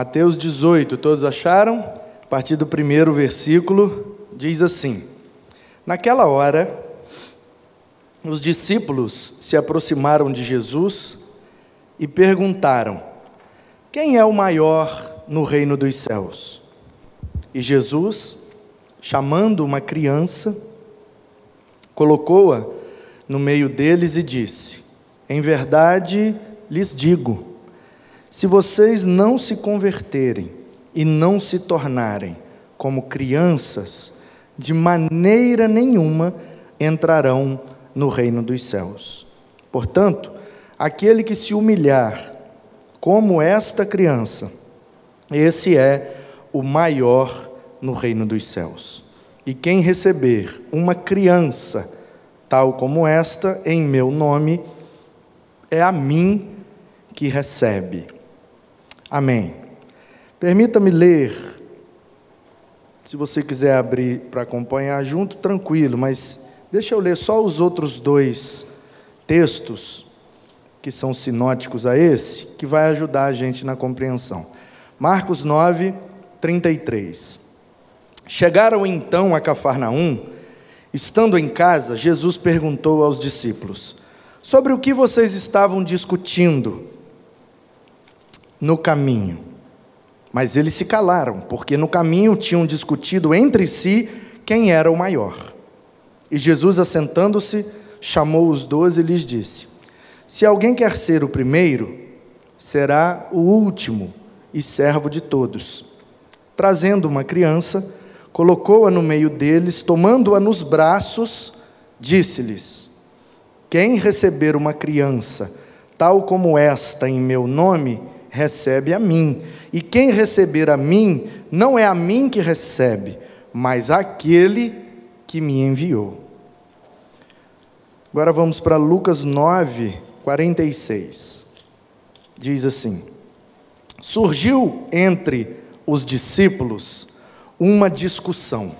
Mateus 18, todos acharam? A partir do primeiro versículo, diz assim: Naquela hora, os discípulos se aproximaram de Jesus e perguntaram: Quem é o maior no reino dos céus? E Jesus, chamando uma criança, colocou-a no meio deles e disse: Em verdade lhes digo, se vocês não se converterem e não se tornarem como crianças, de maneira nenhuma entrarão no reino dos céus. Portanto, aquele que se humilhar como esta criança, esse é o maior no reino dos céus. E quem receber uma criança tal como esta em meu nome, é a mim que recebe. Amém. Permita-me ler, se você quiser abrir para acompanhar junto, tranquilo, mas deixa eu ler só os outros dois textos que são sinóticos a esse, que vai ajudar a gente na compreensão. Marcos 9, 33. Chegaram então a Cafarnaum, estando em casa, Jesus perguntou aos discípulos: Sobre o que vocês estavam discutindo no caminho? Mas eles se calaram, porque no caminho tinham discutido entre si quem era o maior. E Jesus, assentando-se, chamou os doze e lhes disse: Se alguém quer ser o primeiro, será o último e servo de todos. Trazendo uma criança, colocou-a no meio deles, tomando-a nos braços, disse-lhes: Quem receber uma criança, tal como esta em meu nome, recebe a mim. E quem receber a mim, não é a mim que recebe, mas aquele que me enviou. Agora vamos para Lucas 9, 46. Diz assim: Surgiu entre os discípulos uma discussão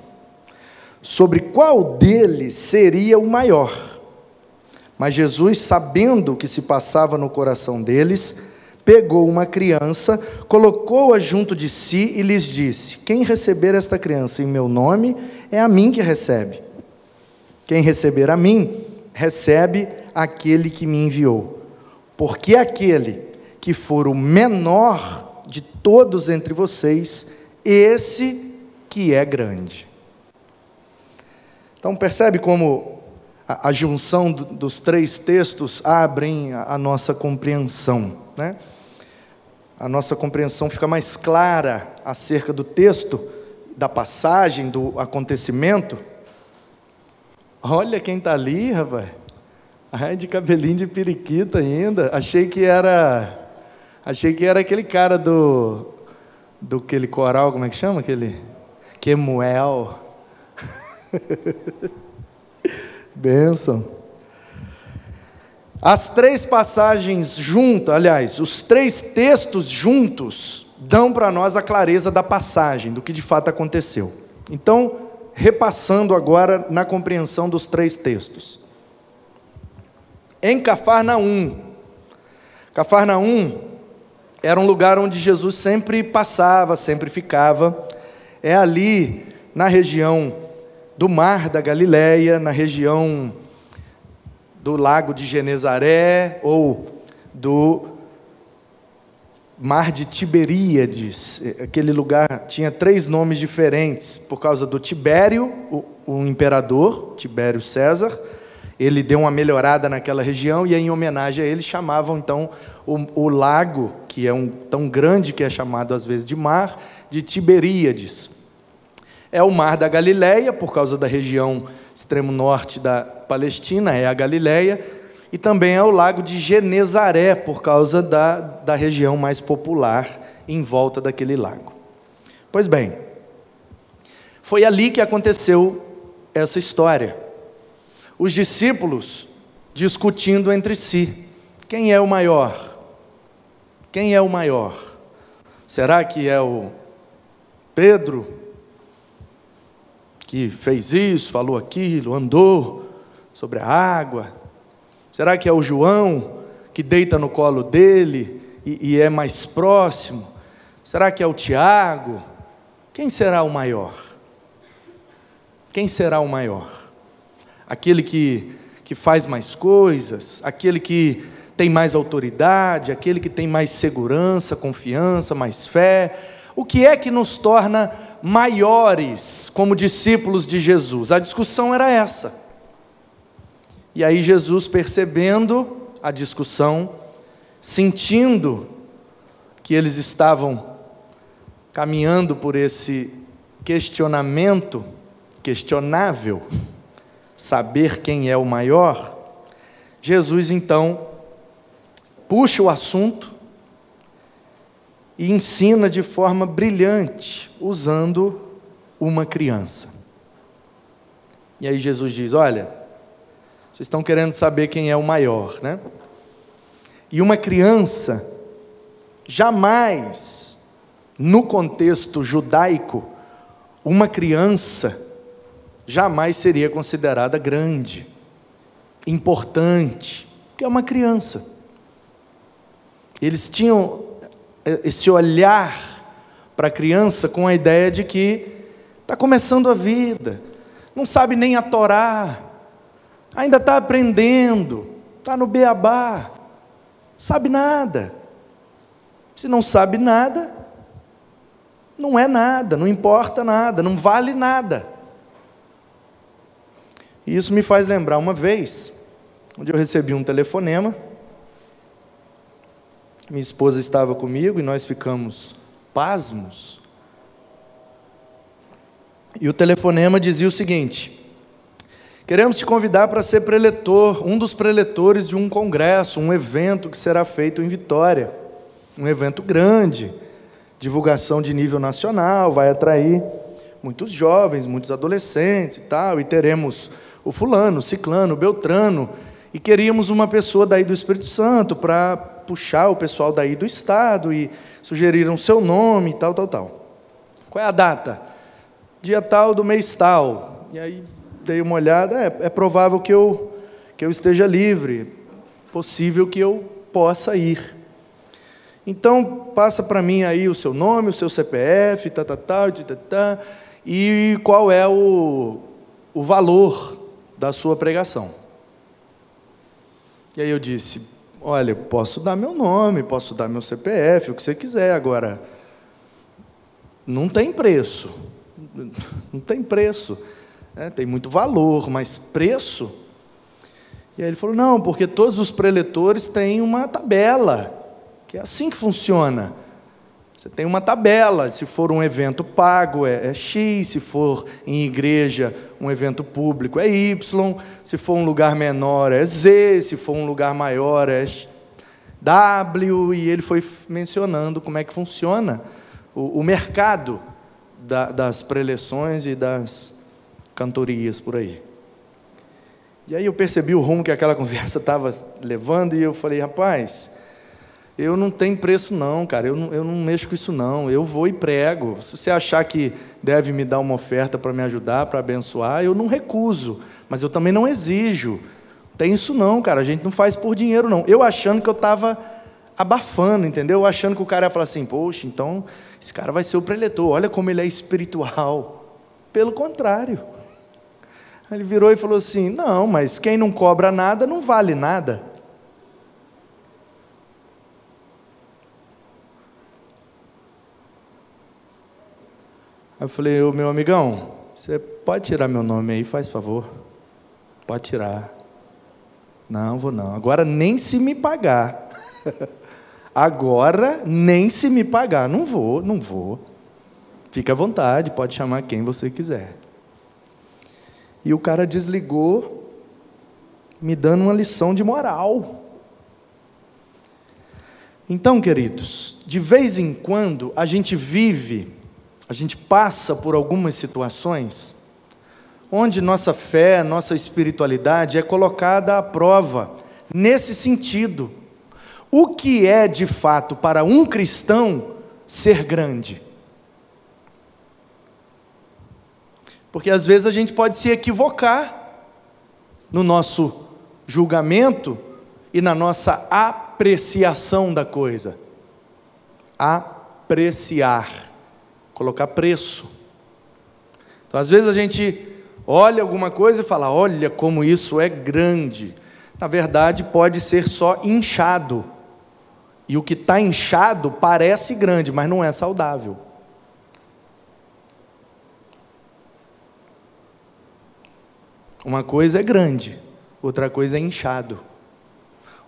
sobre qual deles seria o maior. Mas Jesus, sabendo o que se passava no coração deles, pegou uma criança, colocou-a junto de si e lhes disse: Quem receber esta criança em meu nome, é a mim que recebe. Quem receber a mim, recebe aquele que me enviou. Porque aquele que for o menor de todos entre vocês, esse que é grande. Então percebe como a, junção do, dos três textos abrem a nossa compreensão, né? A nossa compreensão fica mais clara acerca do texto, da passagem, do acontecimento. Olha quem está ali, rapaz. Ai, de cabelinho de periquita ainda. Achei que era. Achei que era aquele cara do. Do aquele coral, como é que chama? Aquele. Quemuel. Bênção. As três passagens juntas, aliás, os três textos juntos, dão para nós a clareza da passagem, do que de fato aconteceu. Então, repassando agora na compreensão dos três textos. Em Cafarnaum, Cafarnaum era um lugar onde Jesus sempre passava, sempre ficava é ali na região do Mar da Galileia, na região do Lago de Genezaré ou do Mar de Tiberíades. Aquele lugar tinha três nomes diferentes por causa do Tibério, o, o imperador, Tibério César. Ele deu uma melhorada naquela região e, em homenagem a ele, chamavam então o, o lago, que é um tão grande que é chamado às vezes de mar, de Tiberíades. É o mar da Galileia, por causa da região extremo norte da Palestina, é a Galileia, e também é o lago de Genezaré, por causa da, da região mais popular em volta daquele lago. Pois bem, foi ali que aconteceu essa história. Os discípulos discutindo entre si: quem é o maior? Quem é o maior? Será que é o Pedro, que fez isso, falou aquilo, andou sobre a água? Será que é o João que deita no colo dele e, e é mais próximo? Será que é o Tiago? Quem será o maior? Quem será o maior? Aquele que, que faz mais coisas, aquele que tem mais autoridade, aquele que tem mais segurança, confiança, mais fé. O que é que nos torna maiores como discípulos de Jesus? A discussão era essa. E aí Jesus, percebendo a discussão, sentindo que eles estavam caminhando por esse questionamento, questionável, saber quem é o maior, Jesus então puxa o assunto e ensina de forma brilhante, usando uma criança. E aí Jesus diz: Olha, vocês estão querendo saber quem é o maior, né? E uma criança, jamais, no contexto judaico, uma criança jamais seria considerada grande, importante, porque é uma criança. Eles tinham esse olhar para a criança com a ideia de que está começando a vida, não sabe nem a Torá, ainda está aprendendo, está no beabá, sabe nada. Se não sabe nada, não é nada, não importa nada, não vale nada. E isso me faz lembrar uma vez, onde eu recebi um telefonema minha esposa estava comigo e nós ficamos pasmos. E o telefonema dizia o seguinte: Queremos te convidar para ser preletor, um dos preletores de um congresso, um evento que será feito em Vitória. Um evento grande, divulgação de nível nacional, vai atrair muitos jovens, muitos adolescentes e tal, e teremos o fulano, o ciclano, o beltrano, e queríamos uma pessoa daí do Espírito Santo para puxar o pessoal daí do estado e sugeriram seu nome, tal, tal, tal. Qual é a data? Dia tal do mês tal. E aí dei uma olhada, é, é provável que eu, que eu esteja livre, possível que eu possa ir. Então, passa para mim aí o seu nome, o seu CPF, tá, tá, tá, tá, tá, e qual é o, o valor da sua pregação. E aí eu disse, Olha, posso dar meu nome, posso dar meu CPF, o que você quiser, agora. Não tem preço. Não tem preço. É, tem muito valor, mas preço. E aí ele falou: não, porque todos os preletores têm uma tabela, que é assim que funciona. Você tem uma tabela, se for um evento pago é, é, X, se for em igreja um evento público é Y, se for um lugar menor é Z, se for um lugar maior é W, e ele foi mencionando como é que funciona o, o mercado da, das preleções e das cantorias por aí. E aí eu percebi o rumo que aquela conversa estava levando e eu falei, rapaz, eu não tenho preço não, cara, eu não, eu não mexo com isso não, eu vou e prego. Se você achar que deve me dar uma oferta para me ajudar, para abençoar, eu não recuso, mas eu também não exijo. Tem isso não, cara, a gente não faz por dinheiro não. Eu achando que eu estava abafando, entendeu? Eu achando que o cara ia falar assim, poxa, então esse cara vai ser o preletor, olha como ele é espiritual. Pelo contrário. Ele virou e falou assim: não, mas quem não cobra nada não vale nada. Aí eu falei, ô meu amigão, você pode tirar meu nome aí, faz favor? Pode tirar. Não, vou não. Agora nem se me pagar. Agora nem se me pagar. Não vou, não vou. Fique à vontade, pode chamar quem você quiser. E o cara desligou, me dando uma lição de moral. Então, queridos, de vez em quando a gente vive a gente passa por algumas situações onde nossa fé, nossa espiritualidade é colocada à prova, nesse sentido. O que é de fato para um cristão ser grande? Porque às vezes a gente pode se equivocar no nosso julgamento e na nossa apreciação da coisa. Apreciar, colocar preço. Então, às vezes a gente olha alguma coisa e fala: olha como isso é grande. Na verdade, pode ser só inchado. E o que está inchado parece grande, mas não é saudável. Uma coisa é grande, outra coisa é inchado.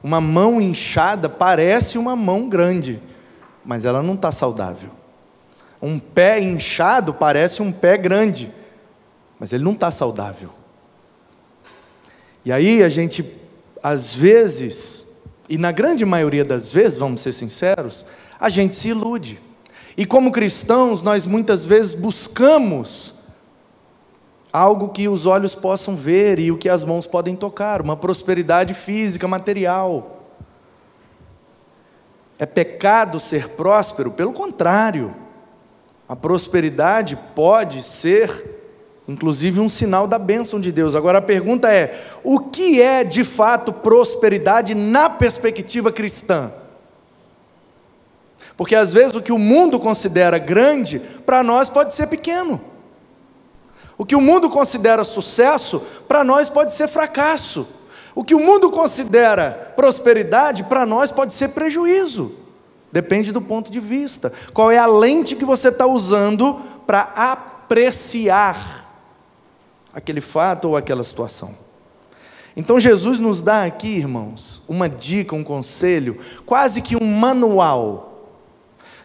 Uma mão inchada parece uma mão grande, mas ela não está saudável. Um pé inchado parece um pé grande, mas ele não está saudável. E aí a gente, às vezes, e na grande maioria das vezes, vamos ser sinceros, a gente se ilude. E como cristãos, nós muitas vezes buscamos algo que os olhos possam ver e o que as mãos podem tocar, uma prosperidade física, material. É pecado ser próspero? Pelo contrário, a prosperidade pode ser, inclusive, um sinal da bênção de Deus. Agora a pergunta é: o que é de fato prosperidade na perspectiva cristã? Porque às vezes o que o mundo considera grande, para nós pode ser pequeno. O que o mundo considera sucesso, para nós pode ser fracasso. O que o mundo considera prosperidade, para nós pode ser prejuízo. Depende do ponto de vista. Qual é a lente que você está usando para apreciar aquele fato ou aquela situação? Então Jesus nos dá aqui, irmãos, uma dica, um conselho, quase que um manual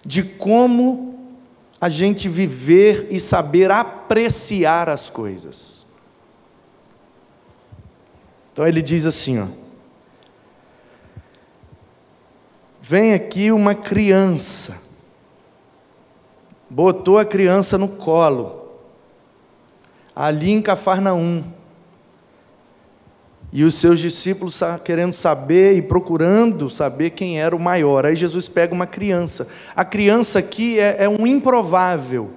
de como a gente viver e saber apreciar as coisas. Então ele diz assim, ó: Vem aqui uma criança. Botou a criança no colo. Ali em Cafarnaum. E os seus discípulos querendo saber e procurando saber quem era o maior. Aí Jesus pega uma criança. A criança aqui é, é um improvável.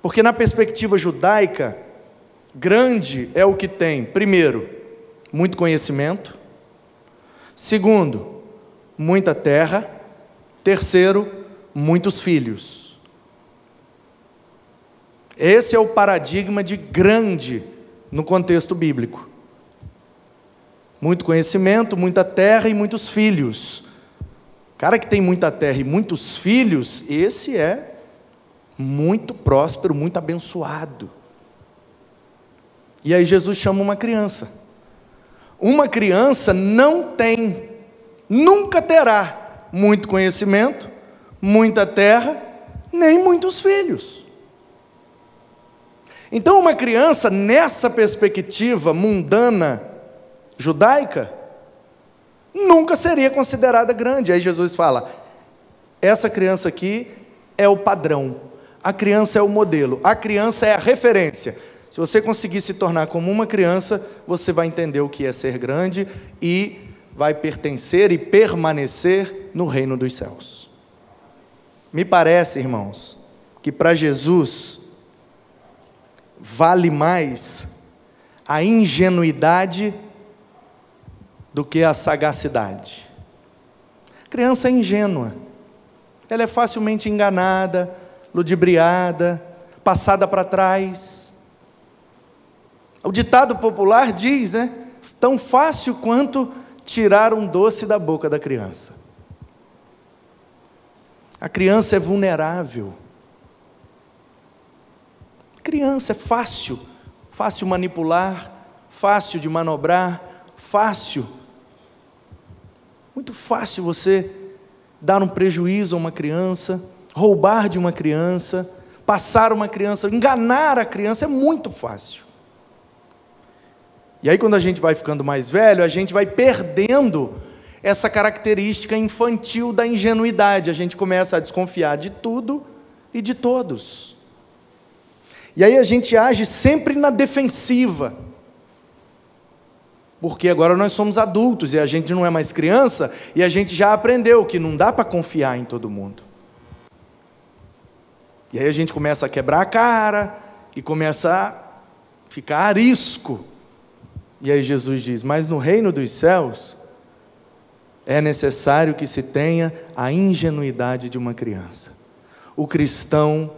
Porque na perspectiva judaica, grande é o que tem, primeiro, muito conhecimento. Segundo, muita terra. Terceiro, muitos filhos. Esse é o paradigma de grande no contexto bíblico muito conhecimento, muita terra e muitos filhos. Cara que tem muita terra e muitos filhos, esse é muito próspero, muito abençoado. E aí Jesus chama uma criança. Uma criança não tem, nunca terá muito conhecimento, muita terra, nem muitos filhos. Então, uma criança, nessa perspectiva mundana, judaica, nunca seria considerada grande. Aí Jesus fala: essa criança aqui é o padrão, a criança é o modelo, a criança é a referência. Se você conseguir se tornar como uma criança, você vai entender o que é ser grande e vai pertencer e permanecer no reino dos céus. Me parece, irmãos, que para Jesus vale mais a ingenuidade do que a sagacidade. A criança é ingênua, ela é facilmente enganada, ludibriada, passada para trás. O ditado popular diz, né? Tão fácil quanto tirar um doce da boca da criança. A criança é vulnerável. A criança é fácil, fácil manipular, fácil de manobrar, fácil muito fácil você dar um prejuízo a uma criança, roubar de uma criança, passar uma criança, enganar a criança é muito fácil. E aí, quando a gente vai ficando mais velho, a gente vai perdendo essa característica infantil da ingenuidade. A gente começa a desconfiar de tudo e de todos. E aí a gente age sempre na defensiva porque agora nós somos adultos e a gente não é mais criança e a gente já aprendeu que não dá para confiar em todo mundo. E aí a gente começa a quebrar a cara e começa a ficar arisco. E aí Jesus diz: Mas no reino dos céus é necessário que se tenha a ingenuidade de uma criança. o cristão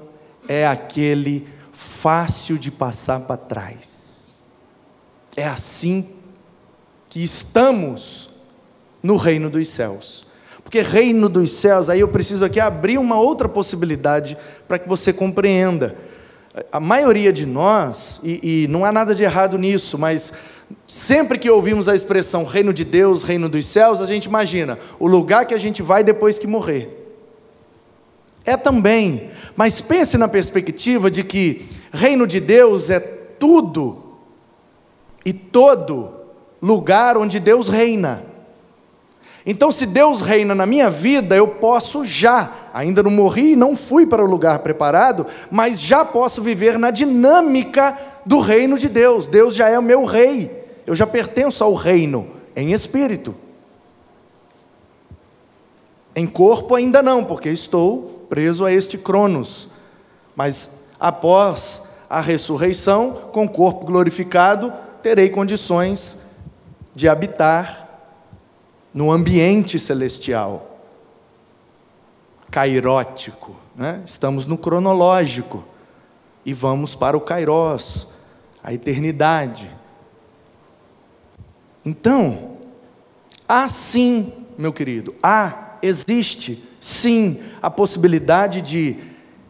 é aquele fácil de passar para trás. É assim que estamos no reino dos céus. Porque reino dos céus, aí eu preciso aqui abrir uma outra possibilidade para que você compreenda. A maioria de nós, e, e não há nada de errado nisso, mas sempre que ouvimos a expressão reino de Deus, reino dos céus, a gente imagina o lugar que a gente vai depois que morrer. É também, mas pense na perspectiva de que reino de Deus é tudo e todo lugar onde Deus reina. Então, se Deus reina na minha vida, eu posso já, ainda não morri e não fui para o lugar preparado, mas já posso viver na dinâmica do reino de Deus. Deus já é o meu rei, eu já pertenço ao reino, em espírito. Em corpo ainda não, porque estou preso a este Cronos. Mas após a ressurreição, com corpo glorificado, terei condições de habitar no ambiente celestial, cairótico. Né? Estamos no cronológico e vamos para o Kairos, a eternidade. Então, há sim, meu querido, há, existe sim a possibilidade de,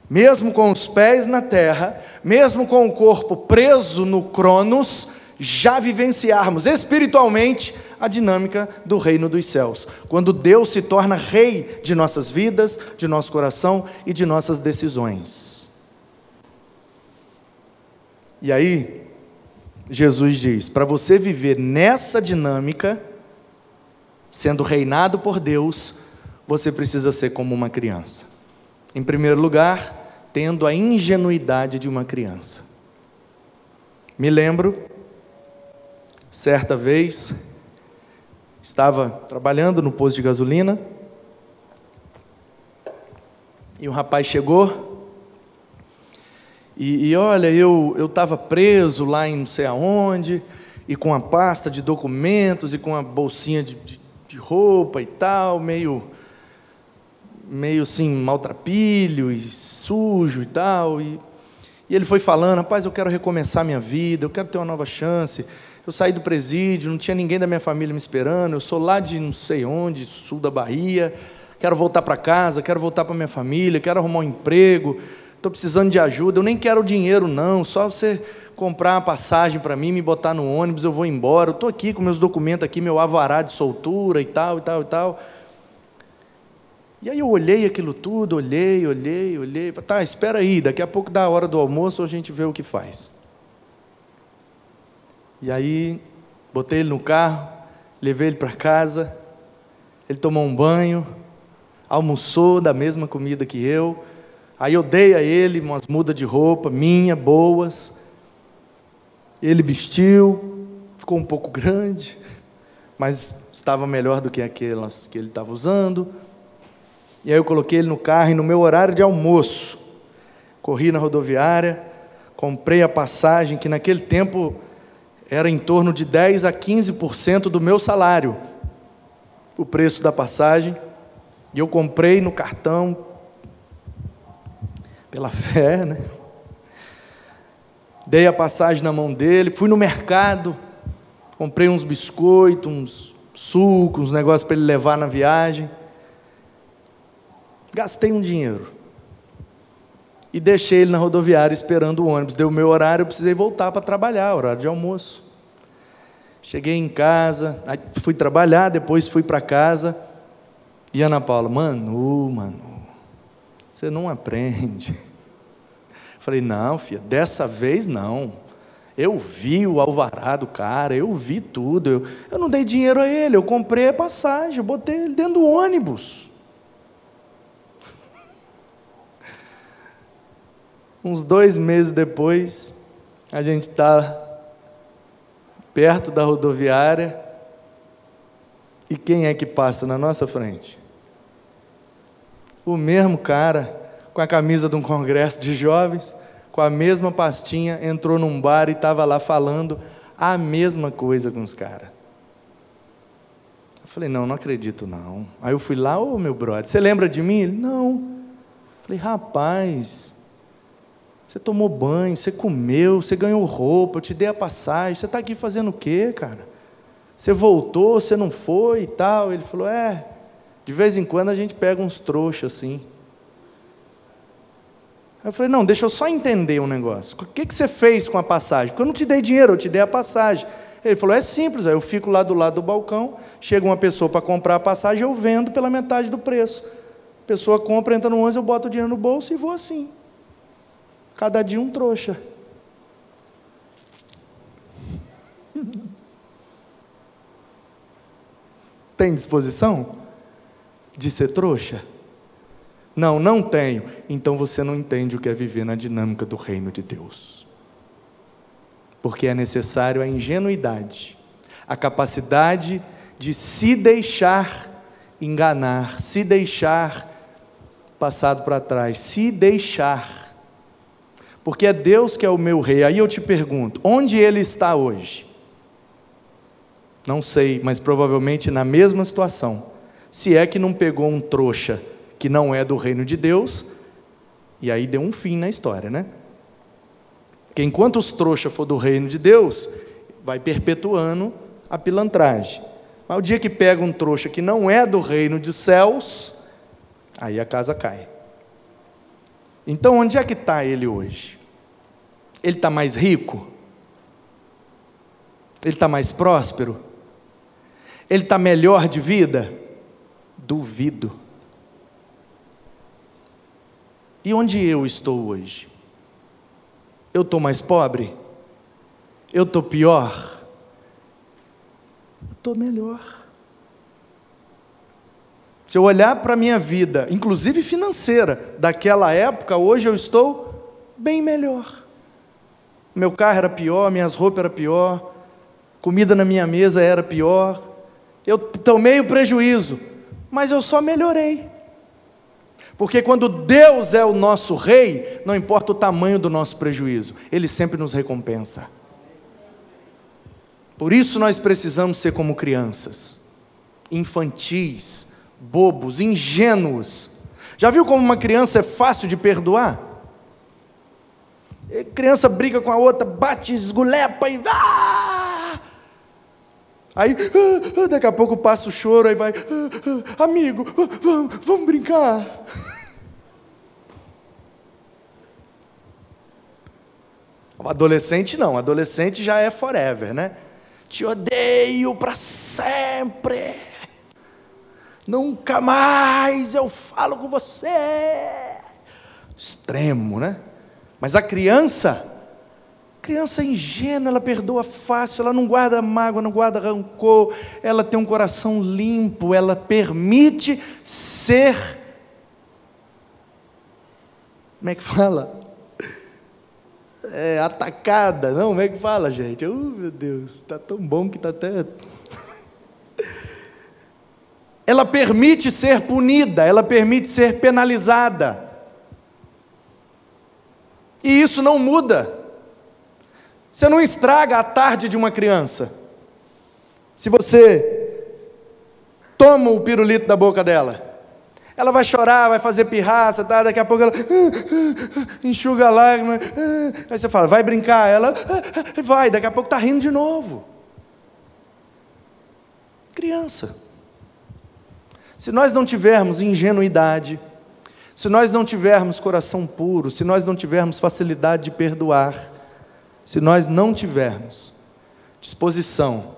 mesmo com os pés na terra, mesmo com o corpo preso no Cronos, já vivenciarmos espiritualmente a dinâmica do reino dos céus. Quando Deus se torna rei de nossas vidas, de nosso coração e de nossas decisões. E aí, Jesus diz: para você viver nessa dinâmica, sendo reinado por Deus, você precisa ser como uma criança. Em primeiro lugar, tendo a ingenuidade de uma criança. Me lembro, certa vez, estava trabalhando no posto de gasolina e um rapaz chegou e, e olha, eu estava preso lá em não sei aonde e com a pasta de documentos e com a bolsinha de, de, de roupa e tal, meio meio assim maltrapilho e sujo e tal e, e ele foi falando, rapaz, eu quero recomeçar minha vida, eu quero ter uma nova chance eu saí do presídio, não tinha ninguém da minha família me esperando. Eu sou lá de não sei onde, sul da Bahia. Quero voltar para casa, quero voltar para minha família, quero arrumar um emprego. Estou precisando de ajuda. Eu nem quero dinheiro, não. Só você comprar uma passagem para mim, me botar no ônibus, eu vou embora. Eu estou aqui com meus documentos aqui, meu avará de soltura e tal, e tal, e tal. E aí eu olhei aquilo tudo, olhei, olhei, olhei. Tá, espera aí, daqui a pouco dá a hora do almoço, a gente vê o que faz. E aí, botei ele no carro, levei ele para casa, ele tomou um banho, almoçou da mesma comida que eu. Aí eu dei a ele umas mudas de roupa, minha, boas. Ele vestiu, ficou um pouco grande, mas estava melhor do que aquelas que ele estava usando. E aí eu coloquei ele no carro e no meu horário de almoço, corri na rodoviária, comprei a passagem que naquele tempo era em torno de 10 a 15% do meu salário, o preço da passagem, e eu comprei no cartão, pela fé, né? Dei a passagem na mão dele, fui no mercado, comprei uns biscoitos, uns sucos, uns negócios para ele levar na viagem. Gastei um dinheiro. E deixei ele na rodoviária esperando o ônibus. Deu o meu horário, eu precisei voltar para trabalhar, horário de almoço. Cheguei em casa, fui trabalhar, depois fui para casa. E Ana Paula, Manu, Manu, você não aprende. Falei, não, filha, dessa vez não. Eu vi o alvará do cara, eu vi tudo. Eu, eu não dei dinheiro a ele, eu comprei a passagem, eu botei ele dentro do ônibus. Uns dois meses depois, a gente está perto da rodoviária, e quem é que passa na nossa frente? O mesmo cara, com a camisa de um congresso de jovens, com a mesma pastinha, entrou num bar e estava lá falando a mesma coisa com os caras. Eu falei, não, não acredito não. Aí eu fui lá, ô meu brother, você lembra de mim? Ele, não. Falei, rapaz, você tomou banho, você comeu, você ganhou roupa, eu te dei a passagem, você está aqui fazendo o quê, cara? Você voltou, você não foi e tal. Ele falou, é, de vez em quando a gente pega uns trouxas assim. Aí eu falei, não, deixa eu só entender um negócio. O que, que você fez com a passagem? Porque eu não te dei dinheiro, eu te dei a passagem. Ele falou, é simples, aí eu fico lá do lado do balcão, chega uma pessoa para comprar a passagem, eu vendo pela metade do preço. A pessoa compra, entra no ônibus, eu boto o dinheiro no bolso e vou assim. Cada dia um trouxa. Tem disposição de ser trouxa? Não, não tenho. Então você não entende o que é viver na dinâmica do reino de Deus. Porque é necessário a ingenuidade, a capacidade de se deixar enganar, se deixar passado para trás, se deixar. Porque é Deus que é o meu rei. Aí eu te pergunto: onde ele está hoje? Não sei, mas provavelmente na mesma situação. Se é que não pegou um trouxa que não é do reino de Deus, e aí deu um fim na história, né? Que enquanto os trouxas for do reino de Deus, vai perpetuando a pilantragem. Mas o dia que pega um trouxa que não é do reino dos céus, aí a casa cai. Então, onde é que está ele hoje? Ele está mais rico? Ele está mais próspero? Ele está melhor de vida? Duvido. E onde eu estou hoje? Eu estou mais pobre? Eu estou pior? Eu estou melhor. Se eu olhar para a minha vida, inclusive financeira, daquela época, hoje eu estou bem melhor. Meu carro era pior, minhas roupas eram pior, comida na minha mesa era pior. Eu tomei o prejuízo, mas eu só melhorei. Porque quando Deus é o nosso rei, não importa o tamanho do nosso prejuízo, Ele sempre nos recompensa. Por isso nós precisamos ser como crianças, infantis, bobos, ingênuos. Já viu como uma criança é fácil de perdoar? A criança briga com a outra, bate, esgulepa e. Ah! Aí, ah, ah, daqui a pouco passa o choro, aí vai, amigo, vamos, vamos brincar. Adolescente não, adolescente já é forever, né? Te odeio para sempre. Nunca mais eu falo com você. Extremo, né? Mas a criança, criança ingênua, ela perdoa fácil, ela não guarda mágoa, não guarda rancor, ela tem um coração limpo, ela permite ser. Como é que fala? é, atacada, não, como é que fala, gente? Oh, meu Deus, está tão bom que está até. ela permite ser punida, ela permite ser penalizada. E isso não muda. Você não estraga a tarde de uma criança. Se você toma o pirulito da boca dela, ela vai chorar, vai fazer pirraça, tá? daqui a pouco ela enxuga a lágrima. Aí você fala, vai brincar. Ela vai, daqui a pouco está rindo de novo. Criança. Se nós não tivermos ingenuidade, se nós não tivermos coração puro, se nós não tivermos facilidade de perdoar, se nós não tivermos disposição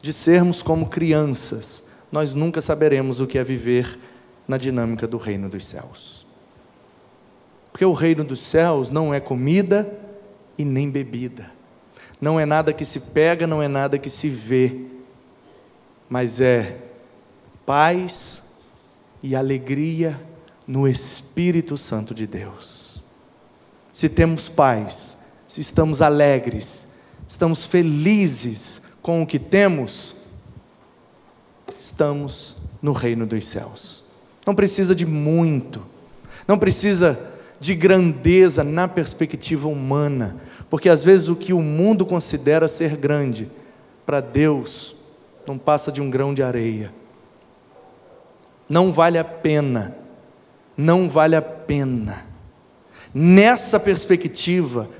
de sermos como crianças, nós nunca saberemos o que é viver na dinâmica do reino dos céus. Porque o reino dos céus não é comida e nem bebida, não é nada que se pega, não é nada que se vê, mas é paz e alegria no Espírito Santo de Deus. Se temos paz, se estamos alegres, estamos felizes com o que temos, estamos no reino dos céus. Não precisa de muito, não precisa de grandeza na perspectiva humana, porque às vezes o que o mundo considera ser grande, para Deus, não passa de um grão de areia. Não vale a pena não vale a pena. Nessa perspectiva,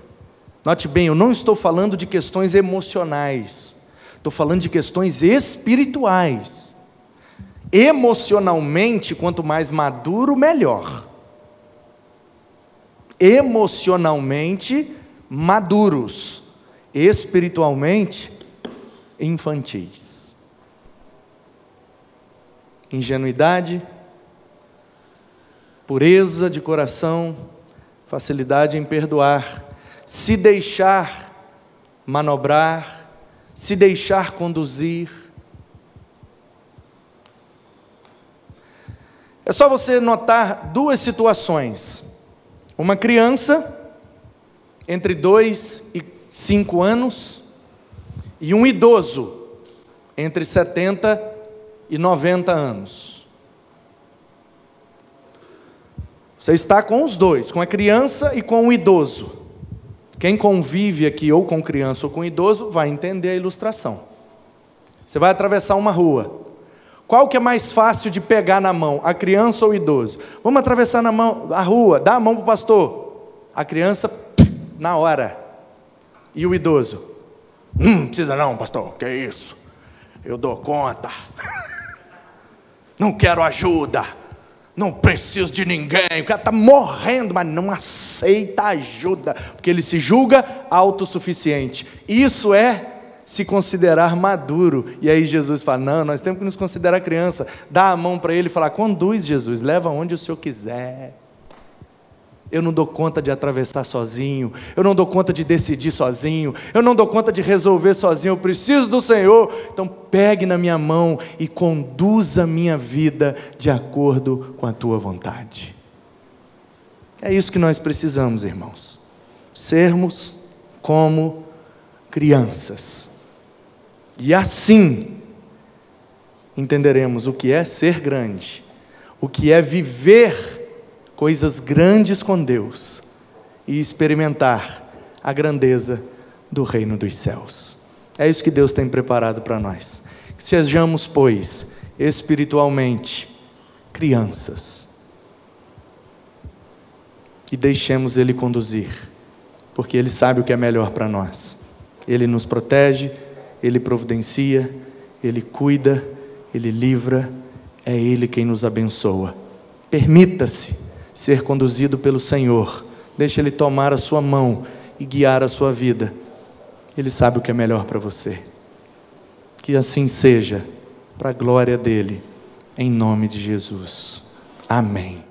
note bem, eu não estou falando de questões emocionais, estou falando de questões espirituais. Emocionalmente, quanto mais maduro, melhor. Emocionalmente maduros, espiritualmente infantis. Ingenuidade, pureza de coração, facilidade em perdoar, se deixar manobrar, se deixar conduzir. É só você notar duas situações. Uma criança entre dois e cinco anos e um idoso entre 70 e 90 anos. Você está com os dois, com a criança e com o idoso. Quem convive aqui ou com criança ou com idoso vai entender a ilustração. Você vai atravessar uma rua. Qual que é mais fácil de pegar na mão, a criança ou o idoso? Vamos atravessar na mão, a rua, dá a mão para o pastor. A criança, na hora. E o idoso? Hum, precisa não, pastor, que é isso? Eu dou conta. Não quero ajuda. Não preciso de ninguém. O cara está morrendo, mas não aceita ajuda, porque ele se julga autossuficiente. Isso é se considerar maduro. E aí Jesus fala: Não, nós temos que nos considerar criança. Dá a mão para ele e falar: Conduz, Jesus, leva onde o Senhor quiser. Eu não dou conta de atravessar sozinho, eu não dou conta de decidir sozinho, eu não dou conta de resolver sozinho, eu preciso do Senhor. Então pegue na minha mão e conduza a minha vida de acordo com a tua vontade. É isso que nós precisamos, irmãos. Sermos como crianças. E assim entenderemos o que é ser grande, o que é viver coisas grandes com Deus e experimentar a grandeza do reino dos céus. É isso que Deus tem preparado para nós. Que sejamos, pois, espiritualmente crianças. E deixemos Ele conduzir, porque Ele sabe o que é melhor para nós. Ele nos protege, Ele providencia, Ele cuida, Ele livra, é Ele quem nos abençoa. Permita-se ser conduzido pelo Senhor. Deixe Ele tomar a sua mão e guiar a sua vida. Ele sabe o que é melhor para você. Que assim seja, para a glória dele, em nome de Jesus. Amém.